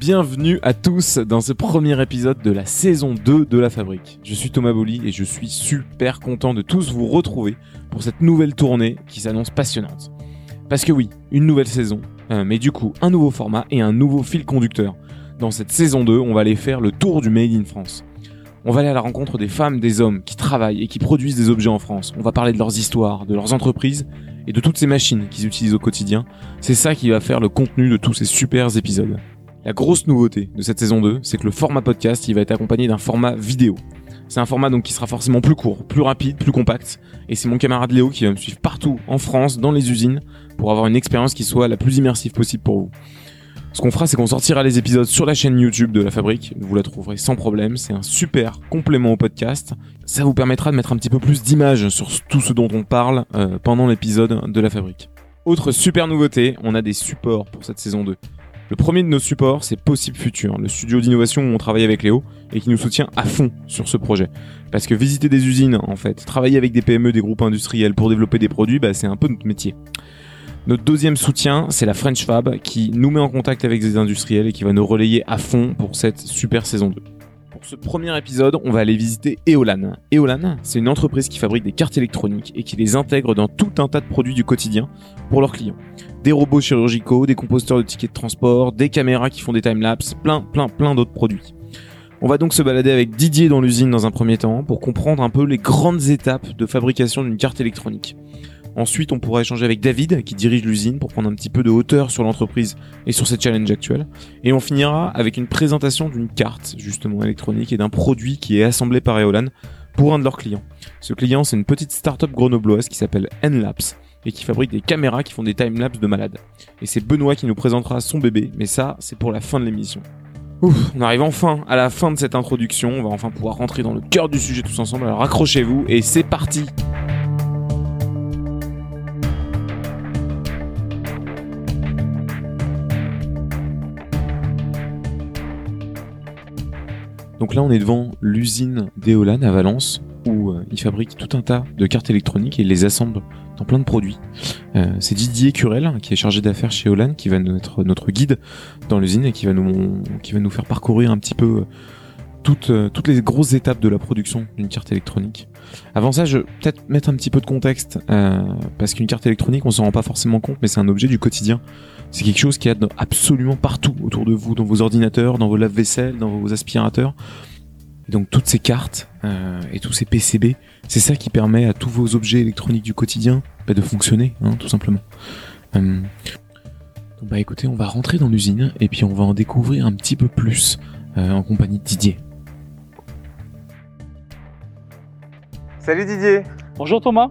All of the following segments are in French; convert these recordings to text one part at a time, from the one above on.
Bienvenue à tous dans ce premier épisode de la saison 2 de La Fabrique. Je suis Thomas Boli et je suis super content de tous vous retrouver pour cette nouvelle tournée qui s'annonce passionnante. Parce que oui, une nouvelle saison, euh, mais du coup un nouveau format et un nouveau fil conducteur. Dans cette saison 2, on va aller faire le tour du Made in France. On va aller à la rencontre des femmes, des hommes qui travaillent et qui produisent des objets en France. On va parler de leurs histoires, de leurs entreprises et de toutes ces machines qu'ils utilisent au quotidien. C'est ça qui va faire le contenu de tous ces super épisodes. La grosse nouveauté de cette saison 2, c'est que le format podcast, il va être accompagné d'un format vidéo. C'est un format donc qui sera forcément plus court, plus rapide, plus compact. Et c'est mon camarade Léo qui va me suivre partout en France, dans les usines, pour avoir une expérience qui soit la plus immersive possible pour vous. Ce qu'on fera, c'est qu'on sortira les épisodes sur la chaîne YouTube de la fabrique. Vous la trouverez sans problème. C'est un super complément au podcast. Ça vous permettra de mettre un petit peu plus d'images sur tout ce dont on parle euh, pendant l'épisode de la fabrique. Autre super nouveauté, on a des supports pour cette saison 2. Le premier de nos supports, c'est Possible Future, le studio d'innovation où on travaille avec Léo et qui nous soutient à fond sur ce projet. Parce que visiter des usines, en fait, travailler avec des PME, des groupes industriels pour développer des produits, bah, c'est un peu notre métier. Notre deuxième soutien, c'est la French Fab qui nous met en contact avec des industriels et qui va nous relayer à fond pour cette super saison 2. Pour ce premier épisode, on va aller visiter Eolan. Eolan, c'est une entreprise qui fabrique des cartes électroniques et qui les intègre dans tout un tas de produits du quotidien pour leurs clients. Des robots chirurgicaux, des compositeurs de tickets de transport, des caméras qui font des timelapses, plein, plein, plein d'autres produits. On va donc se balader avec Didier dans l'usine dans un premier temps pour comprendre un peu les grandes étapes de fabrication d'une carte électronique. Ensuite, on pourra échanger avec David, qui dirige l'usine, pour prendre un petit peu de hauteur sur l'entreprise et sur ses challenges actuels. Et on finira avec une présentation d'une carte, justement électronique, et d'un produit qui est assemblé par Eolan pour un de leurs clients. Ce client, c'est une petite start-up grenobloise qui s'appelle Nlapse et qui fabrique des caméras qui font des timelapses de malades. Et c'est Benoît qui nous présentera son bébé, mais ça, c'est pour la fin de l'émission. Ouf, on arrive enfin à la fin de cette introduction, on va enfin pouvoir rentrer dans le cœur du sujet tous ensemble, alors accrochez-vous et c'est parti Donc là, on est devant l'usine d'Eolan à Valence, où euh, ils fabriquent tout un tas de cartes électroniques et les assemblent dans plein de produits. Euh, c'est Didier Curel, qui est chargé d'affaires chez Eolan, qui va être notre guide dans l'usine et qui va nous, faire parcourir un petit peu euh, toutes, toutes les grosses étapes de la production d'une carte électronique. Avant ça, je vais peut-être mettre un petit peu de contexte, parce qu'une carte électronique, on s'en rend pas forcément compte, mais c'est un objet du quotidien. C'est quelque chose qui est absolument partout autour de vous, dans vos ordinateurs, dans vos lave-vaisselle, dans vos aspirateurs. Et donc toutes ces cartes euh, et tous ces PCB, c'est ça qui permet à tous vos objets électroniques du quotidien bah, de fonctionner, hein, tout simplement. Euh, donc bah écoutez, on va rentrer dans l'usine et puis on va en découvrir un petit peu plus euh, en compagnie de Didier. Salut Didier. Bonjour Thomas.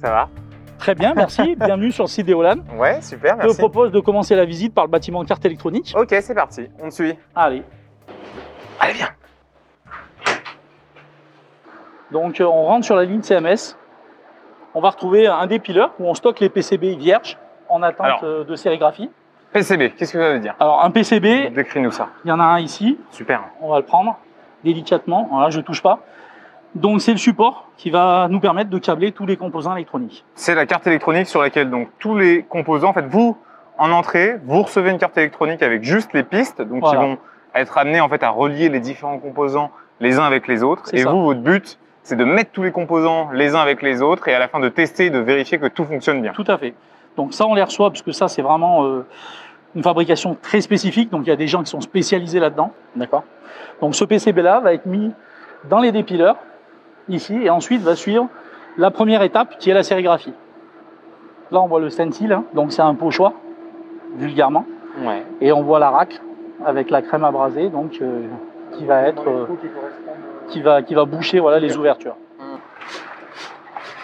Ça va? Très bien, merci. Bienvenue sur le site d'Eolan. Ouais, super, Je te propose de commencer la visite par le bâtiment de carte électronique. Ok, c'est parti. On te suit. Allez. Allez, viens. Donc, euh, on rentre sur la ligne CMS. On va retrouver un dépileur où on stocke les PCB vierges en attente Alors. euh, de sérigraphie. PCB, qu'est-ce que ça veut dire? Alors, un PCB, Décris-nous ça. il y en a un ici. Super. On va le prendre délicatement. Voilà, je touche pas. Donc, c'est le support qui va nous permettre de câbler tous les composants électroniques. C'est la carte électronique sur laquelle donc tous les composants, en fait, vous en entrée, vous recevez une carte électronique avec juste les pistes, donc Voilà. qui vont être amenés en fait à relier les différents composants les uns avec les autres. Et ça. vous, votre but, c'est de mettre tous les composants les uns avec les autres et à la fin de tester et de vérifier que tout fonctionne bien. Tout à fait. Donc ça, on les reçoit parce que ça, c'est vraiment euh, une fabrication très spécifique. Donc il y a des gens qui sont spécialisés là-dedans. D'accord? Donc ce PCB-là va être mis dans les dépileurs ici et ensuite va suivre la première étape qui est la sérigraphie. Là, on voit le stencil, hein. donc c'est un pochoir, vulgairement, Ouais. et on voit la rack avec la crème abrasée, donc euh, qui va être, euh, qui va, qui va boucher voilà les ouvertures.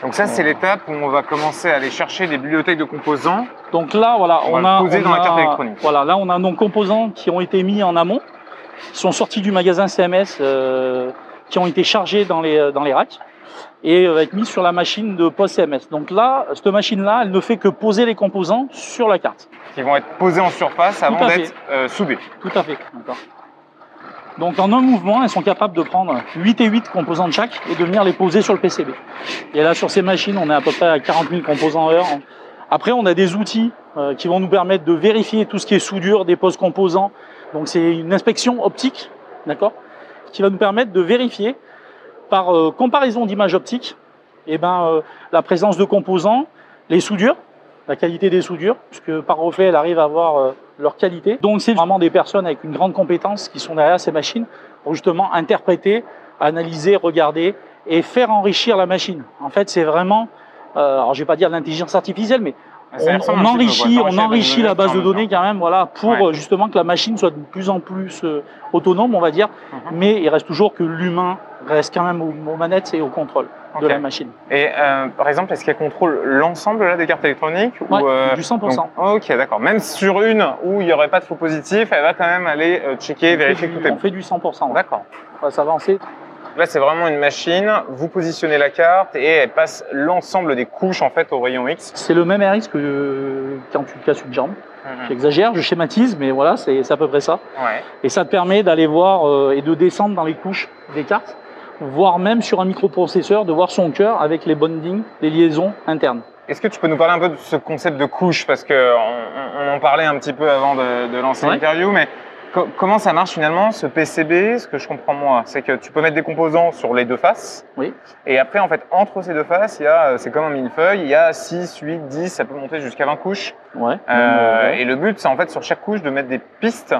Donc ça, c'est l'étape où on va commencer à aller chercher des bibliothèques de composants. Donc là, voilà, On on, va a, on dans la a- carte électronique. Voilà, là, on a nos composants qui ont été mis en amont, qui sont sortis du magasin CMS, euh, qui ont été chargés dans les dans les racks et euh, va être mis sur la machine de post CMS. Donc là, cette machine-là, elle ne fait que poser les composants sur la carte. qui vont être posés en surface avant d'être euh, soudés. Tout à fait. D'accord. Donc en un mouvement, elles sont capables de prendre 8 et 8 composants de chaque et de venir les poser sur le PCB. Et là, sur ces machines, on est à peu près à 40 000 composants heure. Après, on a des outils euh, qui vont nous permettre de vérifier tout ce qui est soudure, des poses composants, Donc c'est une inspection optique, d'accord, qui va nous permettre de vérifier par euh, comparaison d'images optiques, eh ben, euh, la présence de composants, les soudures, la qualité des soudures, puisque par reflet, elle arrive à avoir euh, leur qualité. Donc c'est vraiment des personnes avec une grande compétence qui sont derrière ces machines pour justement interpréter, analyser, regarder et faire enrichir la machine. En fait, c'est vraiment, euh, alors je vais pas dire l'intelligence artificielle, mais on, on enrichit, on la base de données quand même, voilà, pour Ouais. euh, justement que la machine soit de plus en plus euh, autonome, on va dire. Mhm. Mais il reste toujours que l'humain reste quand même aux, aux manettes et au contrôle de la machine. Et euh, par exemple, est-ce qu'elle contrôle l'ensemble des cartes électroniques Ouais, ou, euh, du 100%. donc- ok, d'accord. Même sur une où il n'y aurait pas de faux positif, elle va quand même aller checker, on vérifier que tout est on bon. fait du 100%. ouais. D'accord. On va s'avancer. Là, c'est vraiment une machine. Vous positionnez la carte et elle passe l'ensemble des couches en fait au rayon X. C'est le même RX que euh, quand tu casses une jambe. Mhm. J'exagère, je schématise, mais voilà, c'est c'est à peu près ça. Ouais. Et ça te permet d'aller voir euh, et de descendre dans les couches des cartes, voire même sur un microprocesseur, de voir son cœur avec les bondings, les liaisons internes. Est-ce que tu peux nous parler un peu de ce concept de couche? Parce que on, on en parlait un petit peu avant de, de lancer Ouais. l'interview, mais co- comment ça marche finalement ce PCB Ce que je comprends moi, c'est que tu peux mettre des composants sur les deux faces. Oui. Et après, en fait, entre ces deux faces, il y a, euh, c'est comme un millefeuille, il y a 6, 8, 10, ça peut monter jusqu'à 20 couches. Ouais. Euh, euh, ouais. Et le but, c'est en fait sur chaque couche de mettre des pistes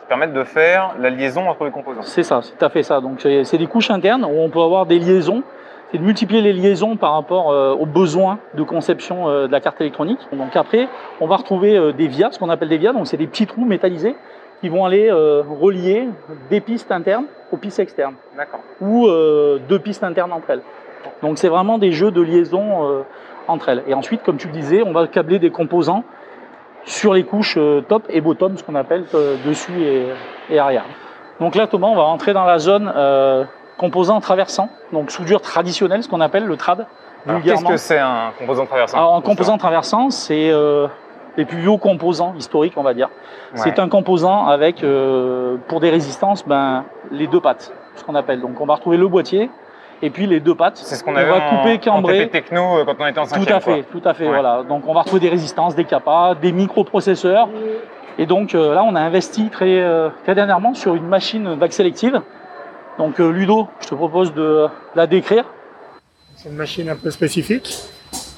qui permettent de faire la liaison entre les composants. C'est ça, c'est tout à fait ça. Donc c'est des couches internes où on peut avoir des liaisons. C'est de multiplier les liaisons par rapport aux besoins de conception de la carte électronique. Donc après, on va retrouver des vias, ce qu'on appelle des vias. Donc c'est des petits trous métallisés qui vont aller euh, relier des pistes internes aux pistes externes ou euh, deux pistes internes entre elles. Donc c'est vraiment des jeux de liaison euh, entre elles. Et ensuite, comme tu le disais, on va câbler des composants sur les couches top et bottom, ce qu'on appelle dessus et, et arrière. Donc là, Thomas, on va rentrer dans la zone composant traversant, donc soudure traditionnelle, ce qu'on appelle le trad, Qu'est-ce que c'est un composant traversant Alors, un composant traversant, c'est les plus vieux composants historiques, on va dire. C'est un composant avec, euh, pour des résistances, ben, les deux pattes, ce qu'on appelle. Donc on va retrouver le boîtier et puis les deux pattes. C'est ce qu'on on avait va en, couper, cambrer. Techno euh, quand on était en cinquième. Tout à quoi. fait, tout à fait, Ouais. voilà. Donc on va retrouver des résistances, des capas, des microprocesseurs. Et donc euh, là, on a investi très, euh, très dernièrement sur une machine vague sélective. Donc euh, Ludo, je te propose de la décrire. C'est une machine un peu spécifique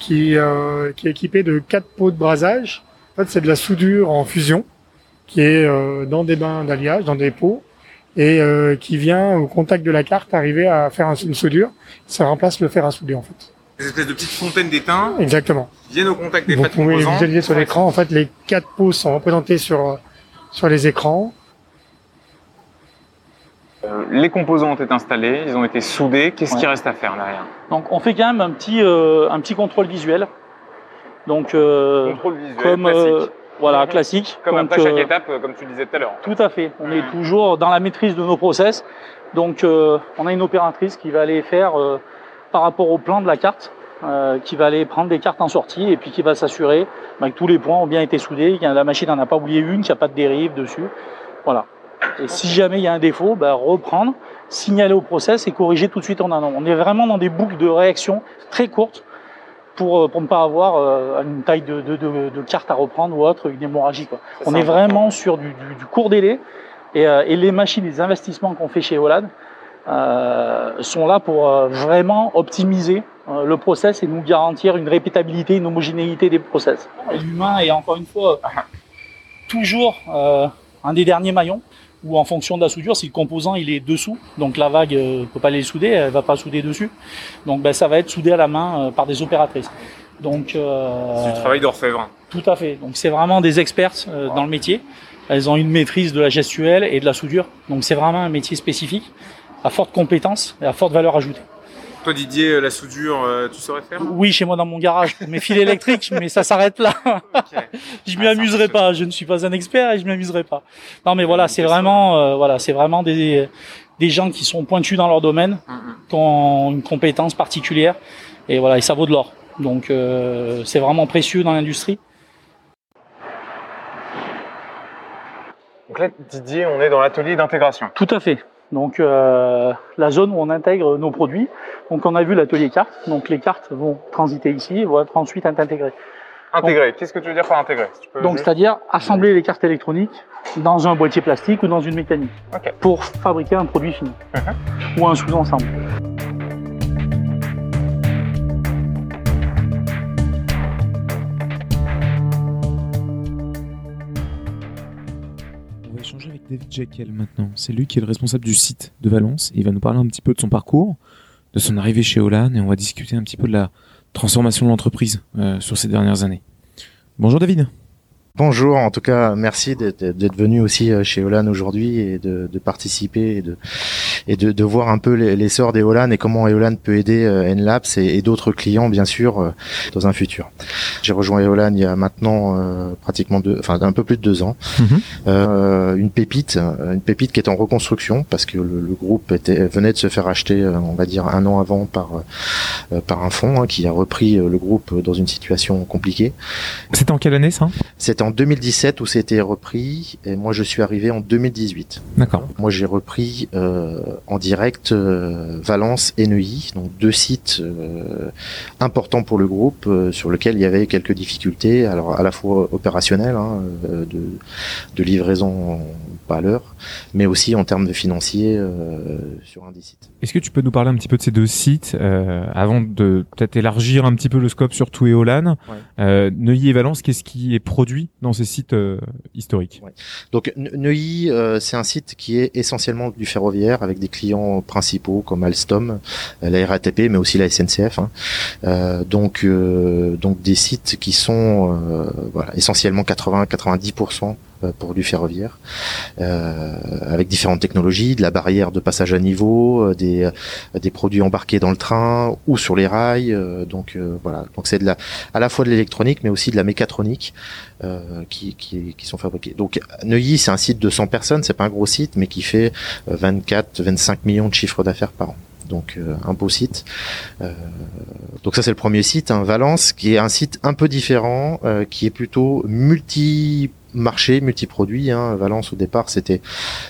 qui, euh, qui est équipée de quatre pots de brasage. En fait, c'est de la soudure en fusion qui est euh, dans des bains d'alliage, dans des pots, et euh, qui vient au contact de la carte arriver à faire un- une soudure. Ça remplace le fer à souder en fait. Des espèces de petites fontaines d'étain Exactement. viennent au contact des Vous pattes pouvez vous visualiser sur l'écran. En fait, les quatre pots sont représentés sur sur les écrans. Euh, Les composants ont été installés, ils ont été soudés. Qu'est-ce Ouais. qui reste à faire derrière? Donc on fait quand même un petit, euh, un petit contrôle visuel. Donc euh, Contrôle visuel, comme classique. euh, voilà Mhm. classique. Comme Donc, après chaque étape, comme tu disais tout à l'heure. Tout à fait. On est Mhm. toujours dans la maîtrise de nos process. Donc, euh, on a une opératrice qui va aller faire euh, par rapport au plan de la carte, euh, qui va aller prendre des cartes en sortie et puis qui va s'assurer bah, que tous les points ont bien été soudés, que la machine n'en a pas oublié une, qu'il n'y a pas de dérive dessus. Voilà. Et si jamais il y a un défaut, bah, reprendre, signaler au process et corriger tout de suite en amont. On est vraiment dans des boucles de réaction très courtes pour, euh, pour ne pas avoir euh, une taille de, de, de, de carte à reprendre ou autre, une hémorragie. Quoi. On est vraiment sur du, du, du court délai et, euh, et les machines, les investissements qu'on fait chez Olad euh, sont là pour vraiment optimiser le process et nous garantir une répétabilité, une homogénéité des process. L'humain est encore une fois toujours euh, un des derniers maillons où en fonction de la soudure, si le composant il est dessous, donc la vague ne peut pas les souder, elle va pas souder dessus, donc ben, ça va être soudé à la main euh, par des opératrices. Donc euh, C'est du travail d'orfèvre. tout à fait. Donc c'est vraiment des expertes euh, dans le métier. Elles ont une maîtrise de la gestuelle et de la soudure. Donc c'est vraiment un métier spécifique, à forte compétence et à forte valeur ajoutée. Toi Didier, euh, la soudure, euh, tu saurais faire? Oui, chez moi dans mon garage, pour mes fils électriques, mais ça s'arrête là. je m'y Ah, amuserai pas. Je ne suis pas un expert et je m'amuserai pas. Non, mais voilà, c'est vraiment, euh, voilà, c'est vraiment des des gens qui sont pointus dans leur domaine, Mhm. qui ont une compétence particulière et voilà, et ça vaut de l'or. Donc euh, c'est vraiment précieux dans l'industrie. Donc là, Didier, on est dans l'atelier d'intégration. Tout à fait. Donc euh, la zone où on intègre nos produits. Donc on a vu l'atelier carte. Donc les cartes vont transiter ici et vont être ensuite intégrées. Intégrer. Qu'est-ce que tu veux dire par intégrer si Donc, juste- c'est-à-dire assembler les cartes électroniques dans un boîtier plastique ou dans une mécanique pour fabriquer un produit fini Mhm. ou un sous-ensemble. David Jekyll maintenant. C'est lui qui est le responsable du site de Valence. Il va nous parler un petit peu de son parcours, de son arrivée chez Olan et on va discuter un petit peu de la transformation de l'entreprise euh, sur ces dernières années. Bonjour David. Bonjour, en tout cas, merci d'être venu aussi euh, chez Olan aujourd'hui et de, de participer et de et de, de voir un peu les- l'essor des Olan et comment Eolan peut aider euh, Nlabs et, et d'autres clients bien sûr euh, dans un futur. J'ai rejoint Eolan il y a maintenant euh, pratiquement deux, enfin un peu plus de deux ans. Mhm. Euh, une pépite, une pépite qui est en reconstruction parce que le, le groupe était venait de se faire acheter, on va dire un an avant par euh, par un fonds hein, qui a repris le groupe dans une situation compliquée. C'était en quelle année ça? C'était en 2017 où c'était repris et moi je suis arrivé en 2018. D'accord. Moi j'ai repris euh, en direct euh, Valence et Neuilly, donc deux sites euh, importants pour le groupe euh, sur lesquels il y avait quelques difficultés, alors à la fois opérationnelles, hein, euh, de, de livraison pas à l'heure, mais aussi en termes de financiers euh, sur un des sites. Est-ce que tu peux nous parler un petit peu de ces deux sites euh, avant de peut-être élargir un petit peu le scope sur tout et Olan? Ouais. euh, Neuilly et Valence, qu'est-ce qui est produit? Dans ces sites euh, historiques Donc Ne- Neuilly, euh, c'est un site qui est essentiellement du ferroviaire avec des clients principaux comme Alstom, euh, la RATP, mais aussi la SNCF. hein. Euh, donc, euh, donc des sites qui sont euh, voilà, essentiellement 80-90% euh, pour du ferroviaire, euh, avec différentes technologies, de la barrière de passage à niveau, euh, des, euh, des produits embarqués dans le train ou sur les rails. euh, donc euh, voilà, donc c'est de la, à la fois de l'électronique, mais aussi de la mécatronique euh, qui, qui, qui sont fabriqués. Donc Neuilly, c'est un site de 100 personnes, c'est pas un gros site, mais qui fait 24-25 millions de chiffres d'affaires par an. Donc euh, un beau site. Euh, donc ça c'est le premier site, hein, Valence, qui est un site un peu différent, euh, qui est plutôt multi marché multi-produit. Hein. Valence au départ c'était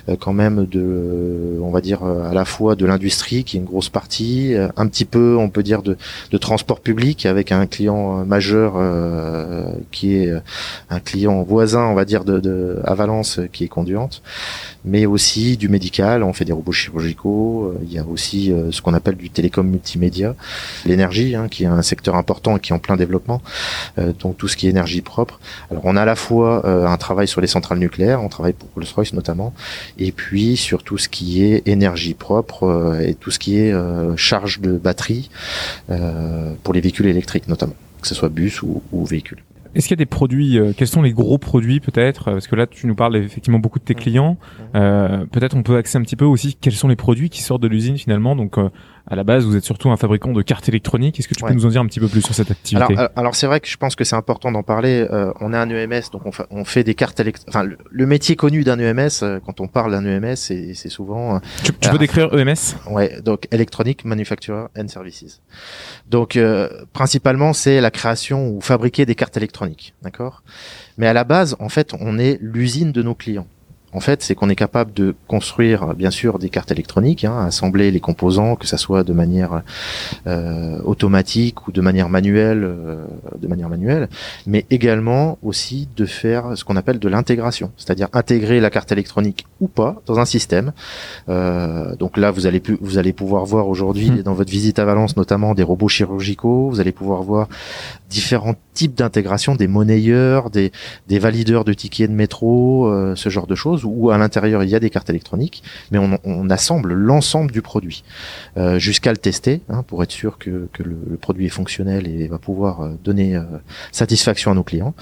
euh, quand même de, on va dire euh, à la fois de l'industrie qui est une grosse partie, euh, un petit peu on peut dire de, de transport public avec un client majeur euh, qui est un client voisin on va dire de, de à Valence qui est conduante, mais aussi du médical. On fait des robots chirurgicaux. Il y a aussi ce qu'on appelle du télécom multimédia, l'énergie hein, qui est un secteur important et qui est en plein développement. Euh, donc tout ce qui est énergie propre. Alors on a à la fois euh, travail sur les centrales nucléaires, on travaille pour Rolls-Royce notamment, et puis sur tout ce qui est énergie propre euh, et tout ce qui est euh, charge de batterie euh, pour les véhicules électriques notamment, que ce soit bus ou, ou véhicules. Est-ce qu'il y a des produits, euh, quels sont les gros produits peut-être? Parce que là, tu nous parles effectivement beaucoup de tes clients. Euh, peut-être on peut axer un petit peu aussi quels sont les produits qui sortent de l'usine finalement. Donc euh, à la base, vous êtes surtout un fabricant de cartes électroniques. Est-ce que tu Ouais. peux nous en dire un petit peu plus sur cette activité Alors, alors, c'est vrai que je pense que c'est important d'en parler. Euh, on est un EMS, donc on, fa- on fait des cartes électroniques. Enfin, le, le métier connu d'un EMS, euh, quand on parle d'un EMS, c'est souvent euh, tu, tu peux ah. décrire EMS Ouais, donc Electronic Manufacturer and Services. Donc euh, principalement c'est la création ou fabriquer des cartes électroniques, d'accord? Mais à la base, en fait, on est l'usine de nos clients. En fait, c'est qu'on est capable de construire, bien sûr, des cartes électroniques, hein, assembler les composants, que ça soit de manière euh, automatique ou de manière manuelle, euh, de manière manuelle, mais également aussi de faire ce qu'on appelle de l'intégration, c'est-à-dire intégrer la carte électronique ou pas dans un système. Euh, donc là, vous allez pu- vous allez pouvoir voir aujourd'hui Mhm. dans votre visite à Valence notamment des robots chirurgicaux. Vous allez pouvoir voir différents types d'intégration, des monnayeurs, des, des valideurs de tickets de métro, euh, ce genre de choses, où à l'intérieur il y a des cartes électroniques, mais on, on assemble l'ensemble du produit euh, jusqu'à le tester hein, pour être sûr que, que le, le produit est fonctionnel et va pouvoir euh, donner euh, satisfaction à nos clients.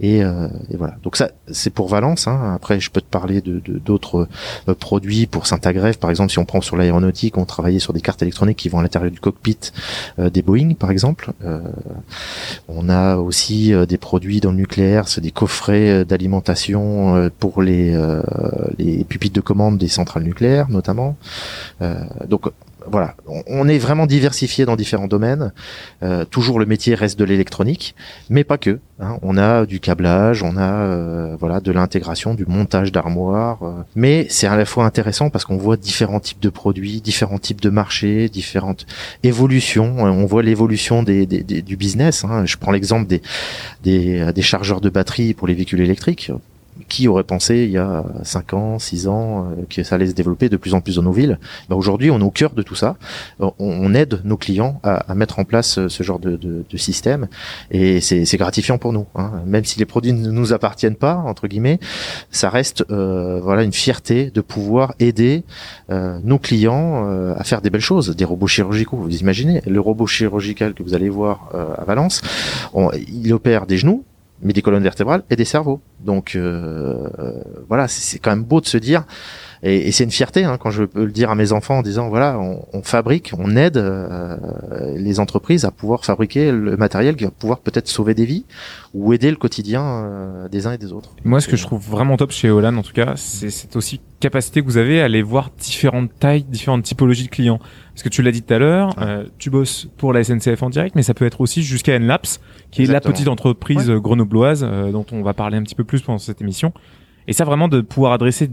Et, euh, et voilà. Donc ça, c'est pour Valence. Hein. Après, je peux te parler de d'autres euh, produits pour Saint-Agrève, par exemple. Si on prend sur l'aéronautique, on travaillait sur des cartes électroniques qui vont à l'intérieur du cockpit euh, des Boeing, par exemple. On a aussi des produits dans le nucléaire, c'est des coffrets d'alimentation pour les, les pupitres de commande des centrales nucléaires, notamment. Euh, donc voilà, on est vraiment diversifié dans différents domaines. Euh, toujours le métier reste de l'électronique, mais pas que. Hein. On a du câblage, on a euh, voilà de l'intégration, du montage d'armoires. Euh. Mais c'est à la fois intéressant parce qu'on voit différents types de produits, différents types de marchés, différentes évolutions. On voit l'évolution des, du business. Hein. Je prends l'exemple des, des, des chargeurs de batterie pour les véhicules électriques qui aurait pensé il y a 5 ans, 6 ans euh, que ça allait se développer de plus en plus dans nos villes ben Aujourd'hui, on est au cœur de tout ça. On, aide nos clients à, mettre en place euh, ce genre de, système et c'est gratifiant pour nous. Hein. Même si les produits ne nous appartiennent pas, entre guillemets, ça reste euh, voilà une fierté de pouvoir aider euh, nos clients euh, à faire des belles choses, des robots chirurgicaux. Vous imaginez, le robot chirurgical que vous allez voir à Valence, il opère des genoux, mais des colonnes vertébrales et des cerveaux. Donc euh, voilà, c'est quand même beau de se dire, et, et c'est une fierté hein, quand je peux le dire à mes enfants en disant voilà, on, on fabrique, on aide euh, les entreprises à pouvoir fabriquer le matériel qui va pouvoir peut-être sauver des vies ou aider le quotidien euh, des uns et des autres. Moi, ce que je trouve vraiment top chez Olan, en tout cas, c'est cette aussi capacité que vous avez à aller voir différentes tailles, différentes typologies de clients. Parce que tu l'as dit tout à l'heure, euh, tu bosses pour la SNCF en direct, mais ça peut être aussi jusqu'à Nlaps, qui est la petite entreprise grenobloise dont on va parler un petit peu plus pendant cette émission. Et ça, vraiment, de pouvoir adresser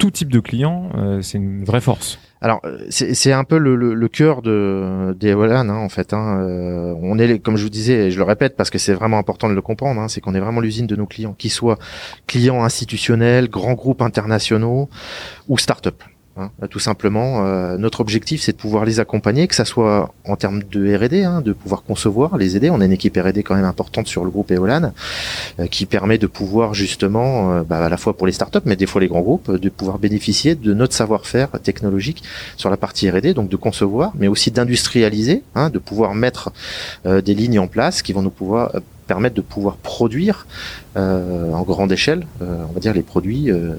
tout type de clients, euh, c'est une vraie force. Alors c'est un peu le, le, cœur de des hein, en fait. Hein. Euh, on est comme je vous disais, et je le répète parce que c'est vraiment important de le comprendre, hein, c'est qu'on est vraiment l'usine de nos clients, qu'ils soient clients institutionnels, grands groupes internationaux ou start-up. Hein, tout simplement, euh, notre objectif, c'est de pouvoir les accompagner, que ça soit en termes de R&D, hein, de pouvoir concevoir, les aider. On a une équipe R&D quand même importante sur le groupe Eolan, euh, qui permet de pouvoir justement, euh, bah, à la fois pour les startups, mais des fois les grands groupes, de pouvoir bénéficier de notre savoir-faire technologique sur la partie R&D, donc de concevoir, mais aussi d'industrialiser, hein, de pouvoir mettre des lignes en place qui vont nous pouvoir permettre de pouvoir produire euh, en grande échelle, euh, on va dire les produits euh,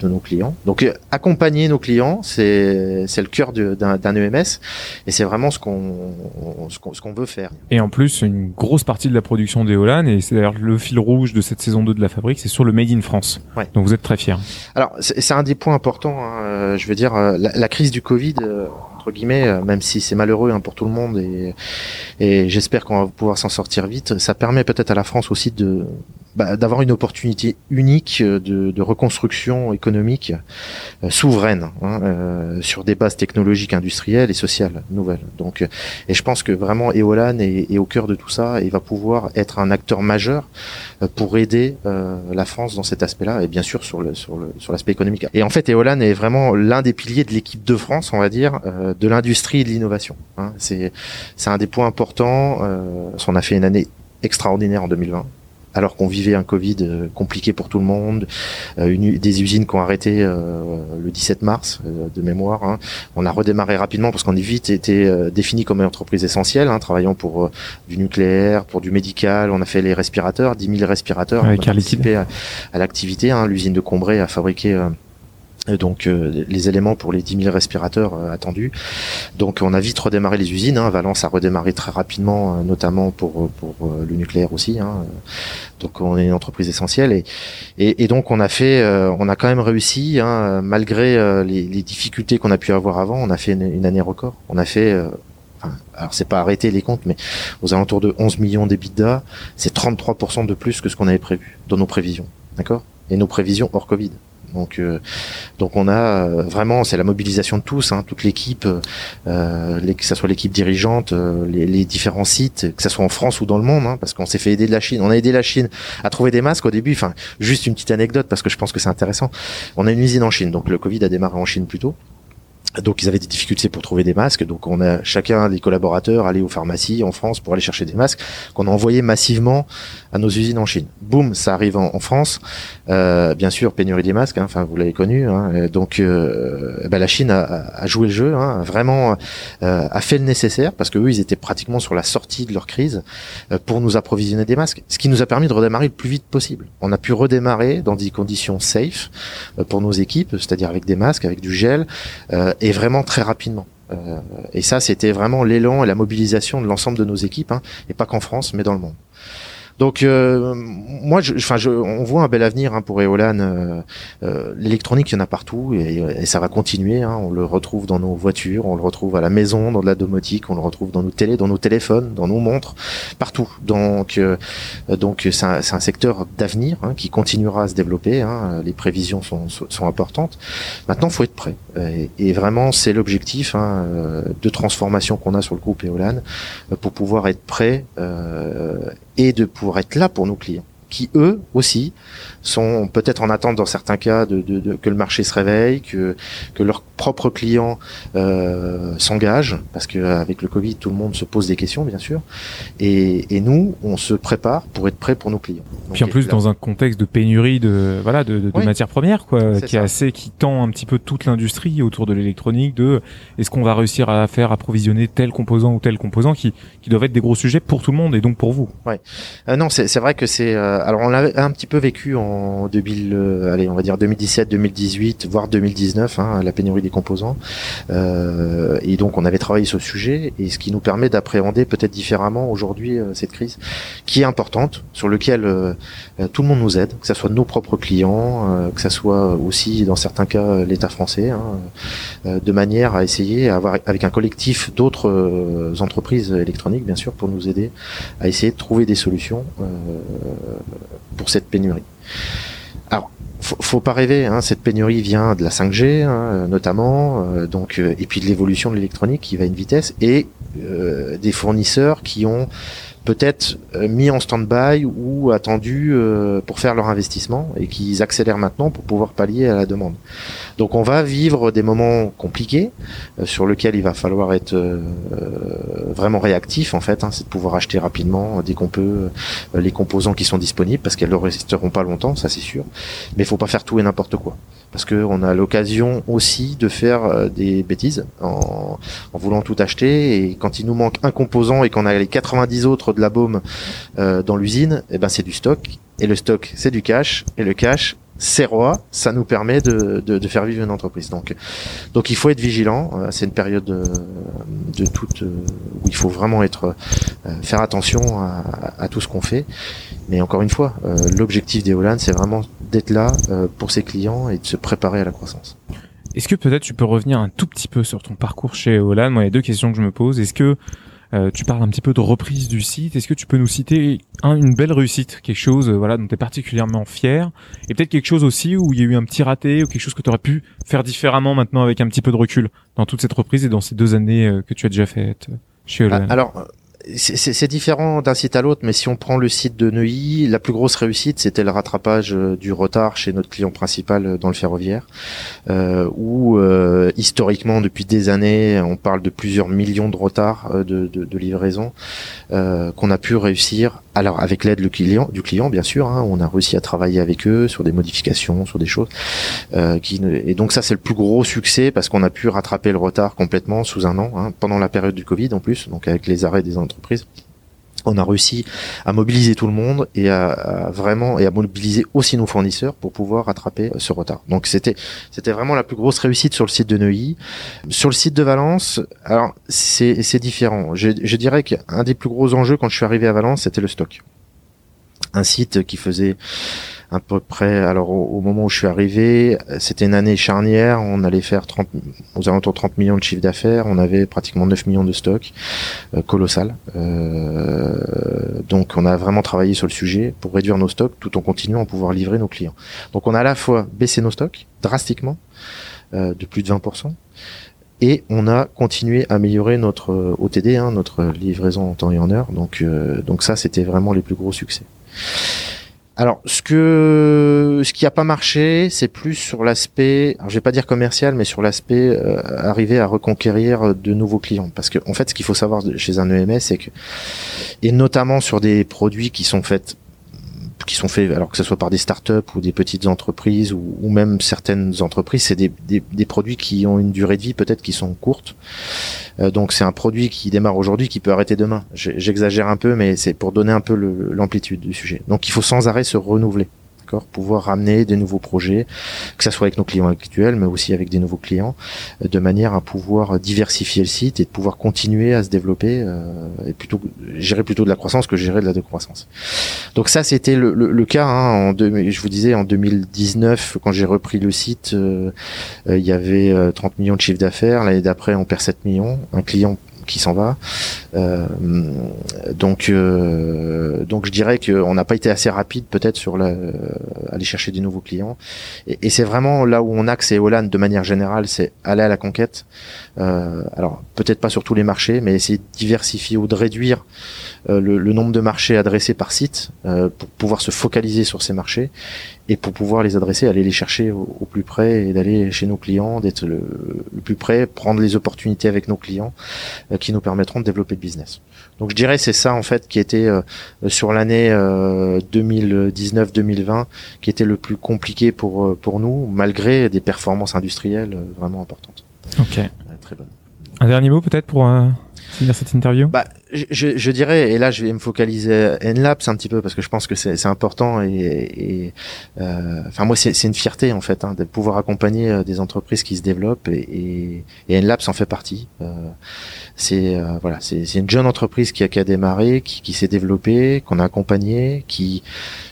de nos clients. Donc accompagner nos clients, c'est c'est le cœur d'un EMS et c'est vraiment ce qu'on ce qu'on veut faire. Et en plus, une grosse partie de la production d'Eolan et c'est d'ailleurs le fil rouge de cette saison 2 de la fabrique, c'est sur le made in France. Ouais. Donc vous êtes très fiers. Alors c'est un des points importants. Hein, je veux dire la, la crise du Covid guillemets, euh, même si c'est malheureux hein, pour tout le monde et j'espère qu'on va pouvoir s'en sortir vite. Ça permet peut-être à la France aussi de bah, d'avoir une opportunité unique de, de reconstruction économique euh, souveraine hein, euh, sur des bases technologiques, industrielles et sociales nouvelles. Donc, et je pense que vraiment Eolan est, est, au cœur de tout ça et va pouvoir être un acteur majeur pour aider la France dans cet aspect-là et bien sûr sur le sur le sur l'aspect économique. Et en fait, Eolan est vraiment l'un des piliers de l'équipe de France, on va dire, de l'industrie et de l'innovation. Hein. C'est c'est un des points importants. Euh, on a fait une année extraordinaire en 2020 alors qu'on vivait un Covid euh, compliqué pour tout le monde, euh, une, des usines qui ont arrêté euh, le 17 mars de mémoire. Hein. On a redémarré rapidement parce qu'on est vite été défini comme une entreprise essentielle, hein, travaillant pour du nucléaire, pour du médical. On a fait les respirateurs, 10 000 respirateurs. Avec on a participé à, à l'activité. Hein. L'usine de Combray a fabriqué donc euh, les éléments pour les 10 000 respirateurs euh, attendus. Donc on a vite redémarré les usines. Hein. Valence a redémarré très rapidement, euh, notamment pour, pour le nucléaire aussi. Hein. Donc on est une entreprise essentielle et, et, et donc on a fait, on a quand même réussi hein, malgré les, les, difficultés qu'on a pu avoir avant. On a fait une, année record. On a fait alors c'est pas arrêter les comptes, mais aux alentours de 11 millions d'EBITDA, c'est 33% de plus que ce qu'on avait prévu dans nos prévisions, d'accord? Et nos prévisions hors Covid. Donc, euh, donc on a euh, vraiment, c'est la mobilisation de tous, hein, toute l'équipe, euh, que ce soit l'équipe dirigeante, les, différents sites, que ce soit en France ou dans le monde, hein, parce qu'on s'est fait aider de la Chine. On a aidé la Chine à trouver des masques au début. Enfin, juste une petite anecdote parce que je pense que c'est intéressant. On a une usine en Chine, donc le Covid a démarré en Chine plus tôt. Donc ils avaient des difficultés pour trouver des masques. Donc on a chacun des collaborateurs allé aux pharmacies en France pour aller chercher des masques qu'on a envoyés massivement à nos usines en Chine. Boum, ça arrive en, France. Euh, bien sûr, pénurie des masques. Hein, enfin, vous l'avez connu. Hein, donc euh, ben, la Chine a, a, joué le jeu, hein, vraiment euh, a fait le nécessaire parce que eux ils étaient pratiquement sur la sortie de leur crise euh, pour nous approvisionner des masques. Ce qui nous a permis de redémarrer le plus vite possible. On a pu redémarrer dans des conditions safe euh, pour nos équipes, c'est-à-dire avec des masques, avec du gel et vraiment très rapidement. Euh, et ça, c'était vraiment l'élan et la mobilisation de l'ensemble de nos équipes, hein, et pas qu'en France, mais dans le monde. Donc, euh, moi, je, enfin, je, on voit un bel avenir hein, pour Eolan. Euh, euh, L'électronique, il y en a partout et, et ça va continuer. Hein. On le retrouve dans nos voitures, on le retrouve à la maison, dans de la domotique, on le retrouve dans nos télés, dans nos téléphones, dans nos montres, partout. Donc, euh, donc c'est un, un, secteur d'avenir hein, qui continuera à se développer. Hein. Les prévisions sont, sont importantes. Maintenant, faut être prêt. Et, et vraiment, c'est l'objectif hein, de transformation qu'on a sur le groupe Eolan pour pouvoir être prêt et de pouvoir être là pour nos clients qui eux aussi sont peut-être en attente dans certains cas de, de, de, que le marché se réveille, que, que leurs propres clients euh, s'engagent, parce qu'avec le Covid, tout le monde se pose des questions, bien sûr. Et, et nous, on se prépare pour être prêt pour nos clients. Donc, Puis en plus, là, dans un contexte de pénurie de voilà de, de, oui. matières premières, quoi, qui est assez, qui tend un petit peu toute l'industrie autour de l'électronique, de est-ce qu'on va réussir à faire approvisionner tel composant ou tel composant, qui, qui doivent être des gros sujets pour tout le monde et donc pour vous? Ouais. Euh, non, c'est vrai que c'est. Euh, alors on l'a un petit peu vécu en 2000, euh, allez, on va dire 2017, 2018, voire 2019, hein, la pénurie des composants. Euh, et donc on avait travaillé sur le sujet, et ce qui nous permet d'appréhender peut-être différemment aujourd'hui euh, cette crise, qui est importante, sur lequel euh, tout le monde nous aide, que ce soit nos propres clients, euh, que ce soit aussi dans certains cas l'État français, hein, de manière à essayer à avoir avec un collectif d'autres entreprises électroniques, bien sûr, pour nous aider à essayer de trouver des solutions pour cette pénurie. Alors, faut, faut pas rêver, hein, cette pénurie vient de la 5G hein, notamment, euh, donc euh, et puis de l'évolution de l'électronique qui va à une vitesse et euh, des fournisseurs qui ont peut-être euh, mis en stand-by ou attendu euh, pour faire leur investissement et qu'ils accélèrent maintenant pour pouvoir pallier à la demande. Donc on va vivre des moments compliqués euh, sur lesquels il va falloir être vraiment réactif en fait, hein, c'est de pouvoir acheter rapidement dès qu'on peut les composants qui sont disponibles parce qu'elles ne resteront pas longtemps, ça c'est sûr. Mais il faut pas faire tout et n'importe quoi parce qu'on a l'occasion aussi de faire des bêtises en, en, voulant tout acheter. Et quand il nous manque un composant et qu'on a les 90 autres de la baume euh, dans l'usine, et eh ben c'est du stock. Et le stock c'est du cash. Et le cash roi, ça nous permet de, de, de, faire vivre une entreprise. Donc, donc il faut être vigilant. Euh, c'est une période de, de toute où il faut vraiment être faire attention à, à tout ce qu'on fait. Mais encore une fois, euh, l'objectif d'Eolan, c'est vraiment d'être là euh, pour ses clients et de se préparer à la croissance. Est-ce que peut-être tu peux revenir un tout petit peu sur ton parcours chez Eolan Moi, il y a deux questions que je me pose. Est-ce que euh, tu parles un petit peu de reprise du site. Est-ce que tu peux nous citer un, une belle réussite, quelque chose euh, voilà dont tu es particulièrement fier, et peut-être quelque chose aussi où il y a eu un petit raté ou quelque chose que tu aurais pu faire différemment maintenant avec un petit peu de recul dans toute cette reprise et dans ces deux années euh, que tu as déjà faites chez Olan Alors c'est différent d'un site à l'autre, mais si on prend le site de Neuilly, la plus grosse réussite, c'était le rattrapage euh, du retard chez notre client principal euh, dans le ferroviaire, euh, où historiquement, depuis des années, on parle de plusieurs millions de retards de, livraison qu'on a pu réussir. Alors avec l'aide du client, bien sûr, hein, on a réussi à travailler avec eux sur des modifications, sur des choses. Euh, et donc ça, c'est le plus gros succès parce qu'on a pu rattraper le retard complètement sous un an, hein, pendant la période du Covid en plus, donc avec les arrêts des entreprises entreprise on a réussi à mobiliser tout le monde et à, vraiment et à mobiliser aussi nos fournisseurs pour pouvoir rattraper ce retard. Donc c'était c'était vraiment la plus grosse réussite sur le site de Neuilly. Sur le site de Valence, alors c'est c'est différent. Je, je dirais qu'un des plus gros enjeux quand je suis arrivé à Valence, c'était le stock. Un site qui faisait à peu près. Alors au, moment où je suis arrivé, c'était une année charnière. On allait faire 30, aux alentours de 30 millions de chiffre d'affaires. On avait pratiquement 9 millions de stocks, euh, colossal. Euh, donc on a vraiment travaillé sur le sujet pour réduire nos stocks tout en continuant à pouvoir livrer nos clients. Donc on a à la fois baissé nos stocks drastiquement euh, de plus de 20%. Et on a continué à améliorer notre euh, OTD, hein, notre livraison en temps et en heure. Donc, donc ça, c'était vraiment les plus gros succès. Alors, ce que ce qui a pas marché, c'est plus sur l'aspect, alors je vais pas dire commercial, mais sur l'aspect euh, arriver à reconquérir de nouveaux clients. Parce que en fait, ce qu'il faut savoir chez un EMS, c'est que et notamment sur des produits qui sont faits qui sont faits, alors que ce soit par des startups ou des petites entreprises ou, même certaines entreprises, c'est des, des, des, produits qui ont une durée de vie peut-être qui sont courtes. Euh, donc c'est un produit qui démarre aujourd'hui qui peut arrêter demain. J'exagère un peu, mais c'est pour donner un peu l'amplitude du sujet. Donc il faut sans arrêt se renouveler. Pouvoir ramener des nouveaux projets, que ça soit avec nos clients actuels, mais aussi avec des nouveaux clients, euh, de manière à pouvoir diversifier le site et de pouvoir continuer à se développer euh, et plutôt gérer plutôt de la croissance que gérer de la décroissance. Donc ça, c'était le, le, cas. Hein, en deux, je vous disais en 2019, quand j'ai repris le site, euh, euh, il y avait 30 millions de chiffre d'affaires. L'année d'après, on perd 7 millions. Un client qui s'en va. Euh, donc, euh, donc je dirais qu'on n'a pas été assez rapide peut-être sur la, aller chercher des nouveaux clients. Et, c'est vraiment là où on axe et Hollande de manière générale, c'est aller à la conquête. Euh, alors peut-être pas sur tous les marchés, mais essayer de diversifier ou de réduire euh, le, le, nombre de marchés adressés par site euh, pour pouvoir se focaliser sur ces marchés et pour pouvoir les adresser, aller les chercher au, au plus près et d'aller chez nos clients, d'être le, le, plus près, prendre les opportunités avec nos clients euh, qui nous permettront de développer le business. Donc je dirais c'est ça en fait qui était euh, sur l'année 2019-2020 qui était le plus compliqué pour pour nous malgré des performances industrielles vraiment importantes. Ok. Très bonne. Un dernier mot peut-être pour cette interview bah, je, je, dirais, et là je vais me focaliser Nlabs un petit peu parce que je pense que c'est important et, euh, enfin moi c'est une fierté en fait hein, de pouvoir accompagner euh, des entreprises qui se développent et, et, et Nlabs en fait partie. Euh, c'est euh, voilà, c'est une jeune entreprise qui a, qui a démarré, qui, qui s'est développée, qu'on a accompagné, qui